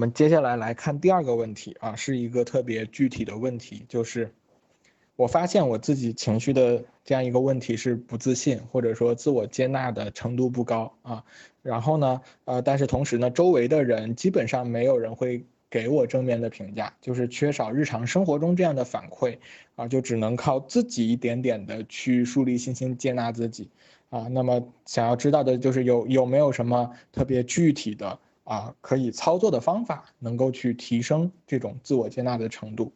我们接下来来看第二个问题啊，是一个特别具体的问题，就是我发现我自己情绪的这样一个问题是不自信，或者说自我接纳的程度不高啊。然后呢，呃，但是同时呢，周围的人基本上没有人会给我正面的评价，就是缺少日常生活中这样的反馈啊，就只能靠自己一点点的去树立信心，接纳自己啊。那么想要知道的就是有有没有什么特别具体的？啊，可以操作的方法，能够去提升这种自我接纳的程度。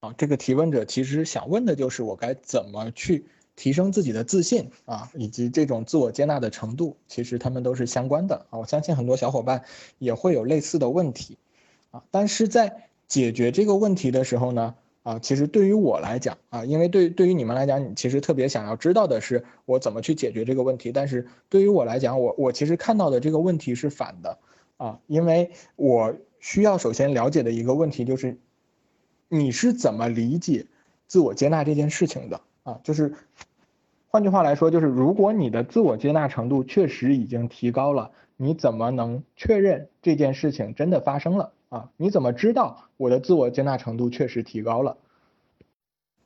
啊，这个提问者其实想问的就是我该怎么去提升自己的自信啊，以及这种自我接纳的程度，其实他们都是相关的啊。我相信很多小伙伴也会有类似的问题，啊，但是在解决这个问题的时候呢，啊，其实对于我来讲啊，因为对对于你们来讲，你其实特别想要知道的是我怎么去解决这个问题，但是对于我来讲，我我其实看到的这个问题是反的。啊，因为我需要首先了解的一个问题就是，你是怎么理解自我接纳这件事情的啊？就是，换句话来说，就是如果你的自我接纳程度确实已经提高了，你怎么能确认这件事情真的发生了啊？你怎么知道我的自我接纳程度确实提高了？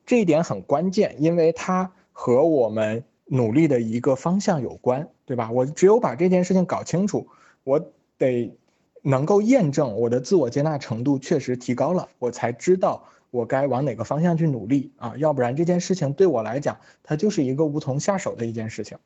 这一点很关键，因为它和我们努力的一个方向有关，对吧？我只有把这件事情搞清楚，我。得能够验证我的自我接纳程度确实提高了，我才知道我该往哪个方向去努力啊，要不然这件事情对我来讲，它就是一个无从下手的一件事情。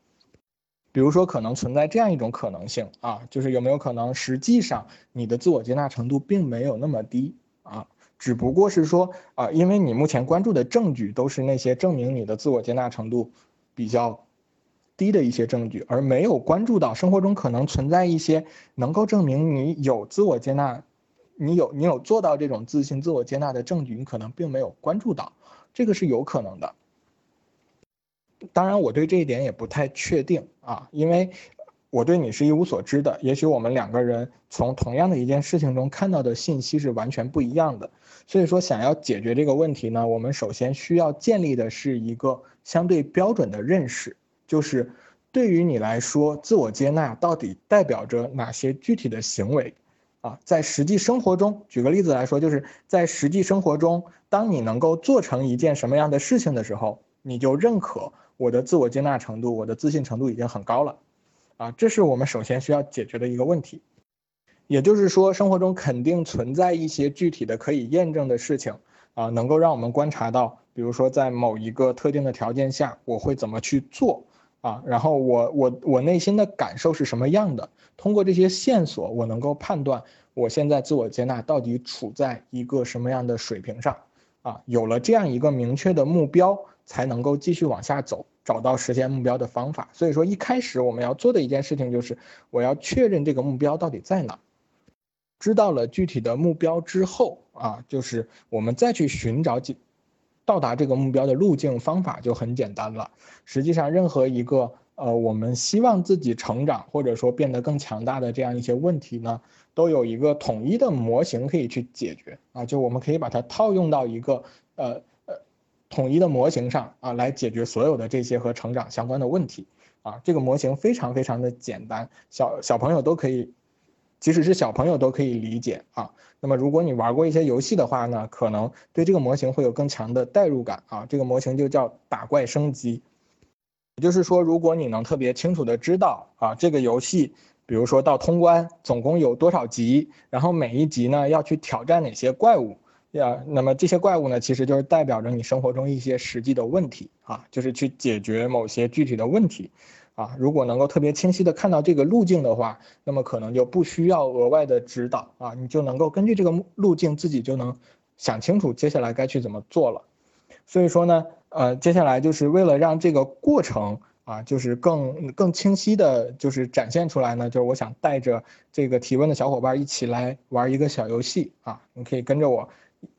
比如说，可能存在这样一种可能性啊，就是有没有可能实际上你的自我接纳程度并没有那么低啊，只不过是说啊，因为你目前关注的证据都是那些证明你的自我接纳程度比较。低的一些证据，而没有关注到生活中可能存在一些能够证明你有自我接纳，你有你有做到这种自信、自我接纳的证据，你可能并没有关注到，这个是有可能的。当然，我对这一点也不太确定啊，因为我对你是一无所知的，也许我们两个人从同样的一件事情中看到的信息是完全不一样的。所以说，想要解决这个问题呢，我们首先需要建立的是一个相对标准的认识。就是对于你来说，自我接纳到底代表着哪些具体的行为？啊，在实际生活中，举个例子来说，就是在实际生活中，当你能够做成一件什么样的事情的时候，你就认可我的自我接纳程度，我的自信程度已经很高了。啊，这是我们首先需要解决的一个问题。也就是说，生活中肯定存在一些具体的可以验证的事情，啊，能够让我们观察到，比如说在某一个特定的条件下，我会怎么去做。啊，然后我我我内心的感受是什么样的？通过这些线索，我能够判断我现在自我接纳到底处在一个什么样的水平上。啊，有了这样一个明确的目标，才能够继续往下走，找到实现目标的方法。所以说，一开始我们要做的一件事情就是，我要确认这个目标到底在哪。知道了具体的目标之后，啊，就是我们再去寻找几。到达这个目标的路径方法就很简单了。实际上，任何一个呃，我们希望自己成长或者说变得更强大的这样一些问题呢，都有一个统一的模型可以去解决啊。就我们可以把它套用到一个呃呃统一的模型上啊，来解决所有的这些和成长相关的问题啊。这个模型非常非常的简单，小小朋友都可以。即使是小朋友都可以理解啊。那么，如果你玩过一些游戏的话呢，可能对这个模型会有更强的代入感啊。这个模型就叫打怪升级，也就是说，如果你能特别清楚的知道啊，这个游戏，比如说到通关总共有多少级，然后每一级呢要去挑战哪些怪物呀？那么这些怪物呢，其实就是代表着你生活中一些实际的问题啊，就是去解决某些具体的问题。啊，如果能够特别清晰的看到这个路径的话，那么可能就不需要额外的指导啊，你就能够根据这个路径自己就能想清楚接下来该去怎么做了。所以说呢，呃，接下来就是为了让这个过程啊，就是更更清晰的，就是展现出来呢，就是我想带着这个提问的小伙伴一起来玩一个小游戏啊，你可以跟着我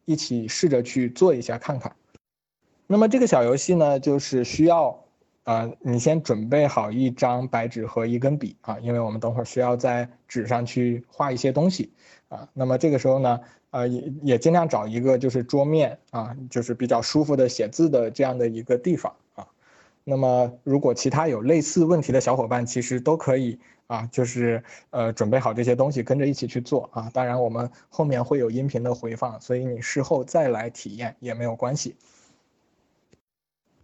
一起试着去做一下看看。那么这个小游戏呢，就是需要。呃，你先准备好一张白纸和一根笔啊，因为我们等会儿需要在纸上去画一些东西啊。那么这个时候呢，呃，也也尽量找一个就是桌面啊，就是比较舒服的写字的这样的一个地方啊。那么如果其他有类似问题的小伙伴，其实都可以啊，就是呃准备好这些东西跟着一起去做啊。当然我们后面会有音频的回放，所以你事后再来体验也没有关系。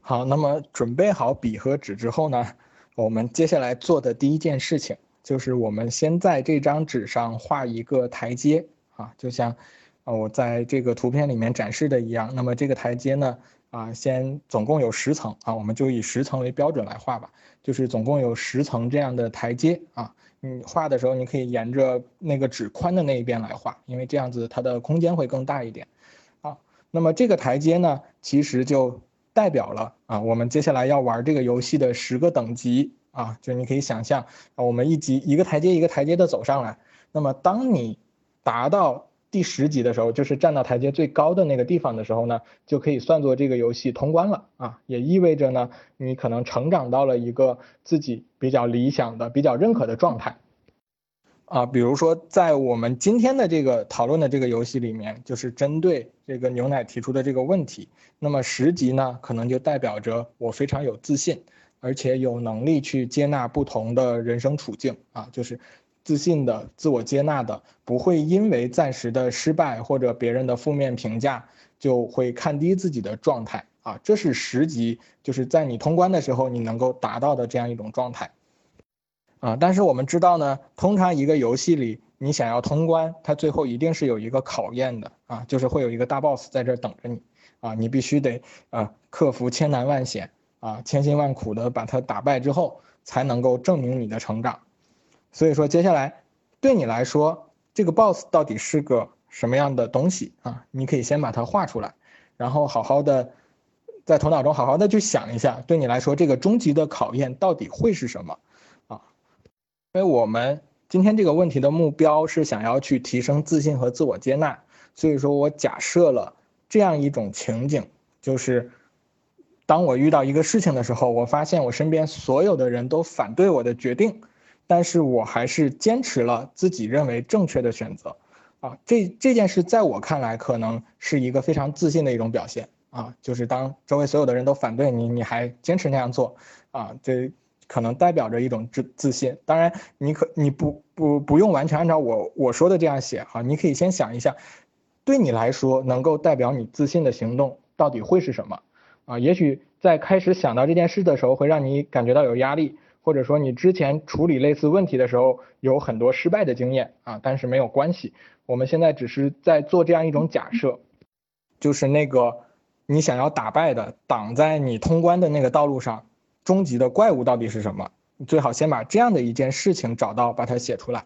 好，那么准备好笔和纸之后呢，我们接下来做的第一件事情就是我们先在这张纸上画一个台阶啊，就像啊我在这个图片里面展示的一样。那么这个台阶呢？啊，先总共有十层啊，我们就以十层为标准来画吧。就是总共有十层这样的台阶啊。你画的时候，你可以沿着那个纸宽的那一边来画，因为这样子它的空间会更大一点。啊，那么这个台阶呢，其实就代表了啊，我们接下来要玩这个游戏的十个等级啊。就你可以想象啊，我们一级一个台阶一个台阶的走上来。那么当你达到第十级的时候，就是站到台阶最高的那个地方的时候呢，就可以算作这个游戏通关了啊，也意味着呢，你可能成长到了一个自己比较理想的、比较认可的状态啊。比如说，在我们今天的这个讨论的这个游戏里面，就是针对这个牛奶提出的这个问题，那么十级呢，可能就代表着我非常有自信，而且有能力去接纳不同的人生处境啊，就是。自信的、自我接纳的，不会因为暂时的失败或者别人的负面评价，就会看低自己的状态啊。这是十级，就是在你通关的时候，你能够达到的这样一种状态啊。但是我们知道呢，通常一个游戏里，你想要通关，它最后一定是有一个考验的啊，就是会有一个大 boss 在这儿等着你啊，你必须得啊克服千难万险啊，千辛万苦的把它打败之后，才能够证明你的成长。所以说，接下来对你来说，这个 boss 到底是个什么样的东西啊？你可以先把它画出来，然后好好的在头脑中好好的去想一下，对你来说，这个终极的考验到底会是什么？因为我们今天这个问题的目标是想要去提升自信和自我接纳，所以说我假设了这样一种情景，就是当我遇到一个事情的时候，我发现我身边所有的人都反对我的决定。但是我还是坚持了自己认为正确的选择，啊，这这件事在我看来可能是一个非常自信的一种表现啊，就是当周围所有的人都反对你，你还坚持那样做，啊，这可能代表着一种自自信。当然，你可你不不不用完全按照我我说的这样写哈，你可以先想一下，对你来说能够代表你自信的行动到底会是什么？啊，也许在开始想到这件事的时候，会让你感觉到有压力。或者说你之前处理类似问题的时候有很多失败的经验啊，但是没有关系，我们现在只是在做这样一种假设，就是那个你想要打败的挡在你通关的那个道路上终极的怪物到底是什么？你最好先把这样的一件事情找到，把它写出来。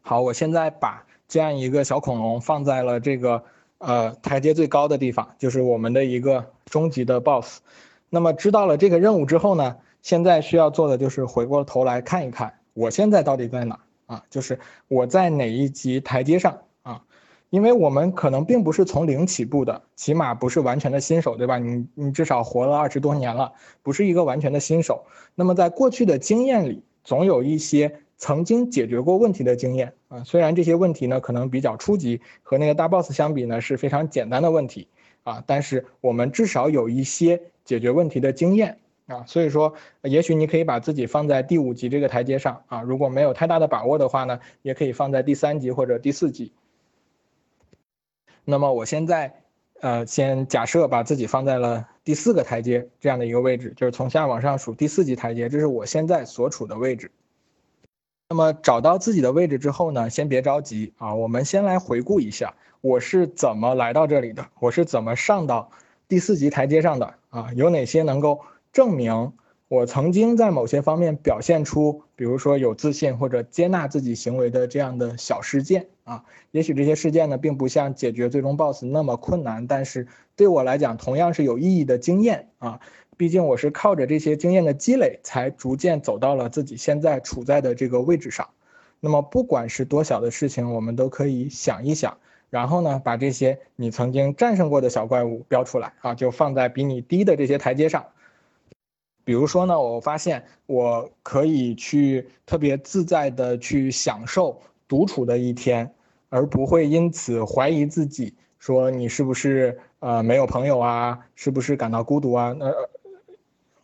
好，我现在把这样一个小恐龙放在了这个呃台阶最高的地方，就是我们的一个终极的 BOSS。那么知道了这个任务之后呢？现在需要做的就是回过头来看一看，我现在到底在哪啊？就是我在哪一级台阶上？因为我们可能并不是从零起步的，起码不是完全的新手，对吧？你你至少活了二十多年了，不是一个完全的新手。那么在过去的经验里，总有一些曾经解决过问题的经验啊。虽然这些问题呢可能比较初级，和那个大 boss 相比呢是非常简单的问题啊，但是我们至少有一些解决问题的经验。啊，所以说，也许你可以把自己放在第五级这个台阶上啊。如果没有太大的把握的话呢，也可以放在第三级或者第四级。那么我现在，呃，先假设把自己放在了第四个台阶这样的一个位置，就是从下往上数第四级台阶，这是我现在所处的位置。那么找到自己的位置之后呢，先别着急啊，我们先来回顾一下我是怎么来到这里的，我是怎么上到第四级台阶上的啊？有哪些能够。证明我曾经在某些方面表现出，比如说有自信或者接纳自己行为的这样的小事件啊，也许这些事件呢，并不像解决最终 BOSS 那么困难，但是对我来讲同样是有意义的经验啊。毕竟我是靠着这些经验的积累，才逐渐走到了自己现在处在的这个位置上。那么不管是多小的事情，我们都可以想一想，然后呢，把这些你曾经战胜过的小怪物标出来啊，就放在比你低的这些台阶上。比如说呢，我发现我可以去特别自在的去享受独处的一天，而不会因此怀疑自己，说你是不是呃没有朋友啊，是不是感到孤独啊？那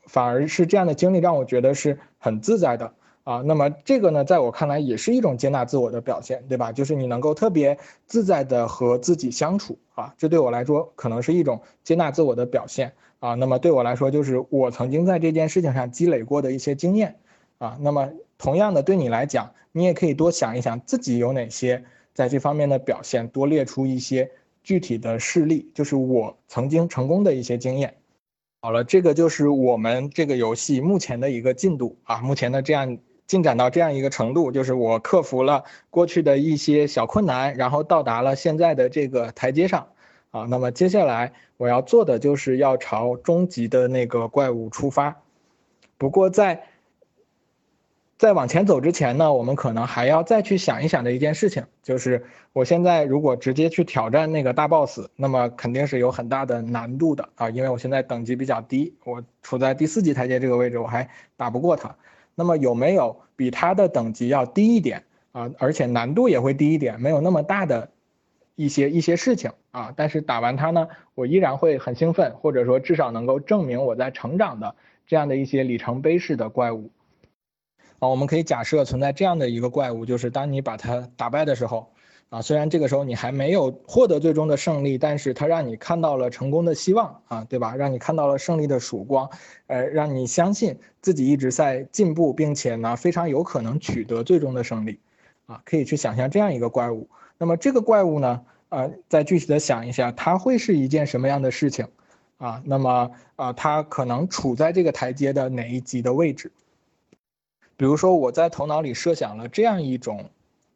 反而是这样的经历让我觉得是很自在的啊，那么这个呢，在我看来也是一种接纳自我的表现，对吧？就是你能够特别自在的和自己相处啊，这对我来说可能是一种接纳自我的表现啊。那么对我来说，就是我曾经在这件事情上积累过的一些经验啊。那么同样的，对你来讲，你也可以多想一想自己有哪些在这方面的表现，多列出一些具体的事例，就是我曾经成功的一些经验。好了，这个就是我们这个游戏目前的一个进度啊，目前的这样。进展到这样一个程度，就是我克服了过去的一些小困难，然后到达了现在的这个台阶上，啊，那么接下来我要做的就是要朝终极的那个怪物出发。不过在在往前走之前呢，我们可能还要再去想一想的一件事情，就是我现在如果直接去挑战那个大 boss，那么肯定是有很大的难度的啊，因为我现在等级比较低，我处在第四级台阶这个位置，我还打不过他。那么有没有比它的等级要低一点啊，而且难度也会低一点，没有那么大的一些一些事情啊？但是打完它呢，我依然会很兴奋，或者说至少能够证明我在成长的这样的一些里程碑式的怪物啊。我们可以假设存在这样的一个怪物，就是当你把它打败的时候。啊，虽然这个时候你还没有获得最终的胜利，但是它让你看到了成功的希望啊，对吧？让你看到了胜利的曙光，呃，让你相信自己一直在进步，并且呢，非常有可能取得最终的胜利，啊，可以去想象这样一个怪物。那么这个怪物呢，呃，再具体的想一下，它会是一件什么样的事情？啊，那么啊，它可能处在这个台阶的哪一级的位置？比如说我在头脑里设想了这样一种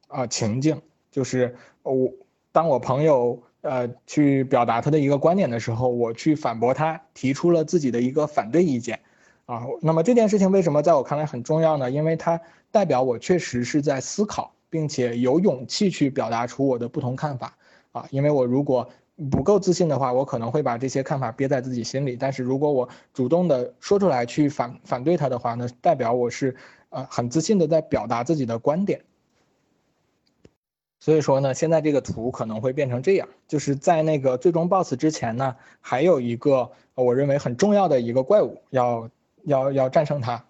啊情境。就是我，当我朋友呃去表达他的一个观点的时候，我去反驳他，提出了自己的一个反对意见，啊，那么这件事情为什么在我看来很重要呢？因为它代表我确实是在思考，并且有勇气去表达出我的不同看法，啊，因为我如果不够自信的话，我可能会把这些看法憋在自己心里，但是如果我主动的说出来去反反对他的话，那代表我是呃很自信的在表达自己的观点。所以说呢，现在这个图可能会变成这样，就是在那个最终 BOSS 之前呢，还有一个我认为很重要的一个怪物要要要战胜它，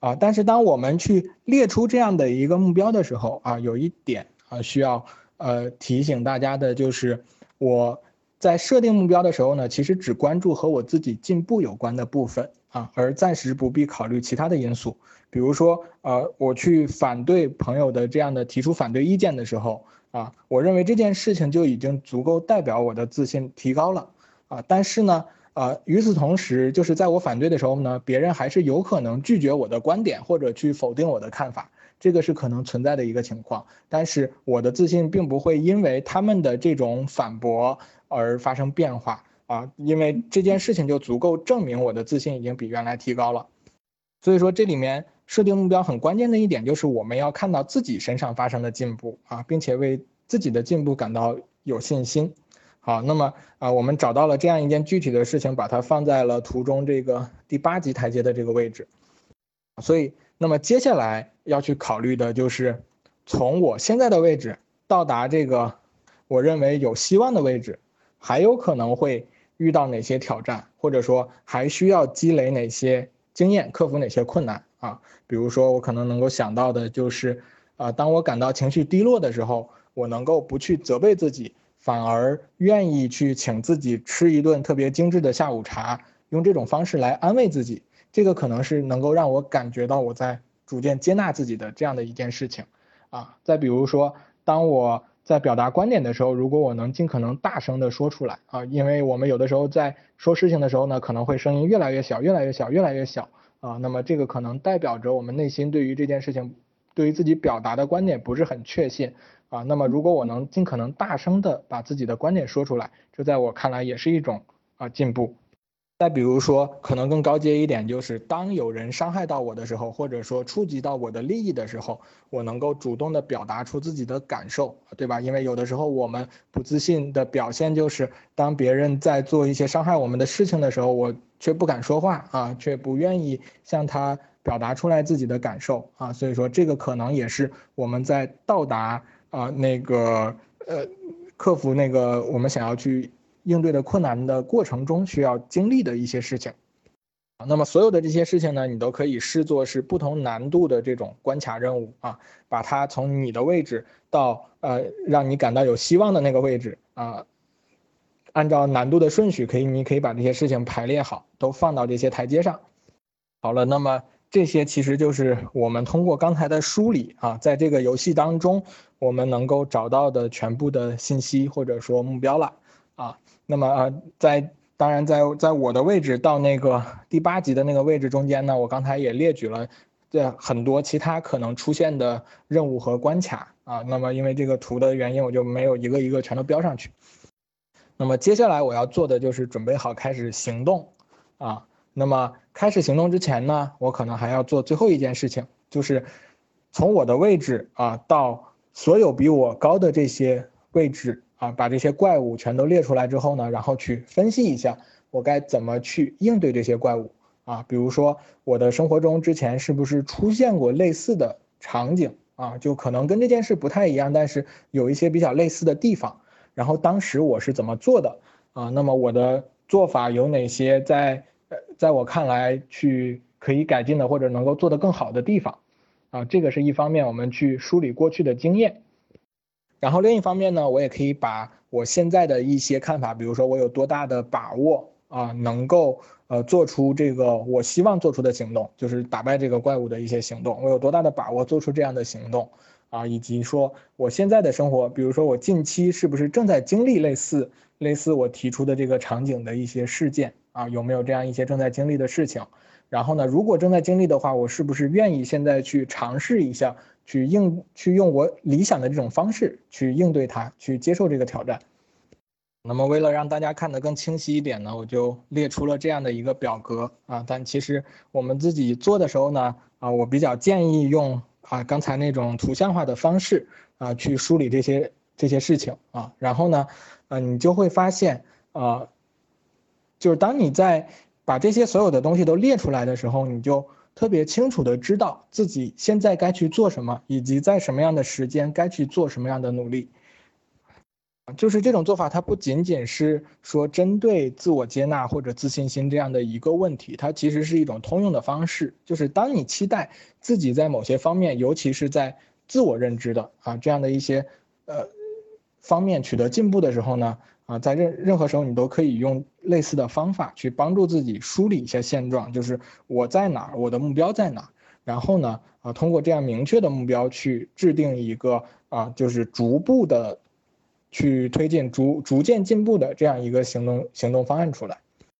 啊，但是当我们去列出这样的一个目标的时候啊，有一点啊需要呃提醒大家的就是，我在设定目标的时候呢，其实只关注和我自己进步有关的部分啊，而暂时不必考虑其他的因素。比如说，呃，我去反对朋友的这样的提出反对意见的时候，啊，我认为这件事情就已经足够代表我的自信提高了，啊，但是呢，呃，与此同时，就是在我反对的时候呢，别人还是有可能拒绝我的观点或者去否定我的看法，这个是可能存在的一个情况。但是我的自信并不会因为他们的这种反驳而发生变化，啊，因为这件事情就足够证明我的自信已经比原来提高了。所以说这里面。设定目标很关键的一点就是我们要看到自己身上发生的进步啊，并且为自己的进步感到有信心。好，那么啊，我们找到了这样一件具体的事情，把它放在了图中这个第八级台阶的这个位置。所以，那么接下来要去考虑的就是从我现在的位置到达这个我认为有希望的位置，还有可能会遇到哪些挑战，或者说还需要积累哪些经验，克服哪些困难。啊，比如说我可能能够想到的就是，啊，当我感到情绪低落的时候，我能够不去责备自己，反而愿意去请自己吃一顿特别精致的下午茶，用这种方式来安慰自己。这个可能是能够让我感觉到我在逐渐接纳自己的这样的一件事情。啊，再比如说，当我在表达观点的时候，如果我能尽可能大声的说出来，啊，因为我们有的时候在说事情的时候呢，可能会声音越来越小，越来越小，越来越小。啊，那么这个可能代表着我们内心对于这件事情，对于自己表达的观点不是很确信啊。那么如果我能尽可能大声的把自己的观点说出来，这在我看来也是一种啊进步。再比如说，可能更高阶一点，就是当有人伤害到我的时候，或者说触及到我的利益的时候，我能够主动的表达出自己的感受，对吧？因为有的时候我们不自信的表现就是，当别人在做一些伤害我们的事情的时候，我却不敢说话啊，却不愿意向他表达出来自己的感受啊。所以说，这个可能也是我们在到达啊那个呃克服那个我们想要去。应对的困难的过程中需要经历的一些事情，那么所有的这些事情呢，你都可以视作是不同难度的这种关卡任务啊，把它从你的位置到呃让你感到有希望的那个位置啊，按照难度的顺序，可以你可以把这些事情排列好，都放到这些台阶上。好了，那么这些其实就是我们通过刚才的梳理啊，在这个游戏当中我们能够找到的全部的信息或者说目标了啊。那么呃在当然，在在我的位置到那个第八级的那个位置中间呢，我刚才也列举了这很多其他可能出现的任务和关卡啊。那么因为这个图的原因，我就没有一个一个全都标上去。那么接下来我要做的就是准备好开始行动啊。那么开始行动之前呢，我可能还要做最后一件事情，就是从我的位置啊到所有比我高的这些位置。啊，把这些怪物全都列出来之后呢，然后去分析一下我该怎么去应对这些怪物啊。比如说我的生活中之前是不是出现过类似的场景啊？就可能跟这件事不太一样，但是有一些比较类似的地方。然后当时我是怎么做的啊？那么我的做法有哪些在呃，在我看来去可以改进的或者能够做得更好的地方啊？这个是一方面，我们去梳理过去的经验。然后另一方面呢，我也可以把我现在的一些看法，比如说我有多大的把握啊，能够呃做出这个我希望做出的行动，就是打败这个怪物的一些行动，我有多大的把握做出这样的行动啊，以及说我现在的生活，比如说我近期是不是正在经历类似类似我提出的这个场景的一些事件啊，有没有这样一些正在经历的事情？然后呢，如果正在经历的话，我是不是愿意现在去尝试一下？去应去用我理想的这种方式去应对它，去接受这个挑战。那么为了让大家看得更清晰一点呢，我就列出了这样的一个表格啊。但其实我们自己做的时候呢，啊，我比较建议用啊刚才那种图像化的方式啊去梳理这些这些事情啊。然后呢，呃，你就会发现啊，就是当你在把这些所有的东西都列出来的时候，你就。特别清楚的知道自己现在该去做什么，以及在什么样的时间该去做什么样的努力，就是这种做法，它不仅仅是说针对自我接纳或者自信心这样的一个问题，它其实是一种通用的方式。就是当你期待自己在某些方面，尤其是在自我认知的啊这样的一些呃方面取得进步的时候呢。啊，在任任何时候，你都可以用类似的方法去帮助自己梳理一下现状，就是我在哪儿，我的目标在哪儿，然后呢，啊，通过这样明确的目标去制定一个啊，就是逐步的去推进、逐逐渐进步的这样一个行动行动方案出来。